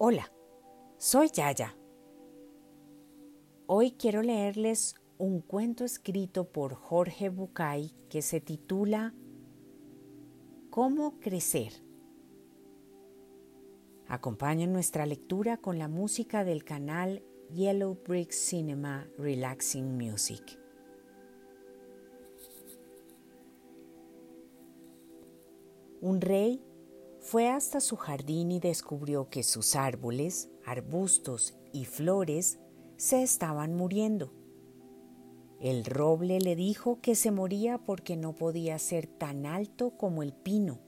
Hola, soy Yaya. Hoy quiero leerles un cuento escrito por Jorge Bucay que se titula ¿Cómo crecer? Acompañen nuestra lectura con la música del canal Yellow Brick Cinema Relaxing Music. Un rey fue hasta su jardín y descubrió que sus árboles, arbustos y flores se estaban muriendo. El roble le dijo que se moría porque no podía ser tan alto como el pino.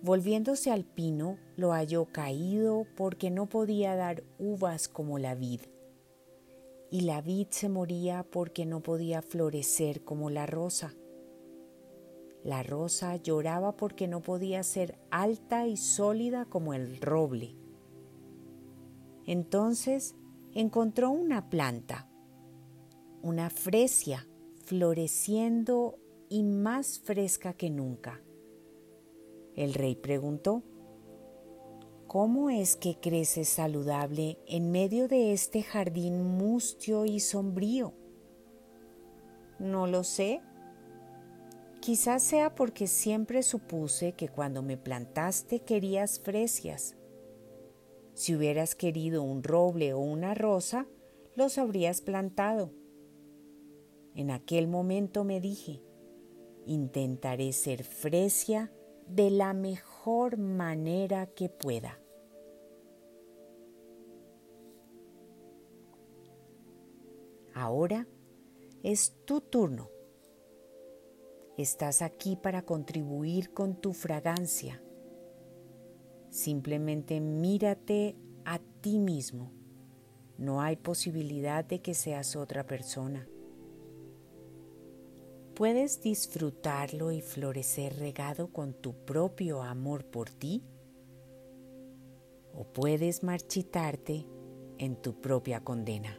Volviéndose al pino, lo halló caído porque no podía dar uvas como la vid. Y la vid se moría porque no podía florecer como la rosa. La rosa lloraba porque no podía ser alta y sólida como el roble. Entonces encontró una planta, una fresia, floreciendo y más fresca que nunca. El rey preguntó, ¿Cómo es que crece saludable en medio de este jardín mustio y sombrío? No lo sé, Quizás sea porque siempre supuse que cuando me plantaste querías fresias. Si hubieras querido un roble o una rosa, los habrías plantado. En aquel momento me dije, intentaré ser fresia de la mejor manera que pueda. Ahora es tu turno Estás aquí para contribuir con tu fragancia. Simplemente mírate a ti mismo. No hay posibilidad de que seas otra persona. Puedes disfrutarlo y florecer regado con tu propio amor por ti o puedes marchitarte en tu propia condena.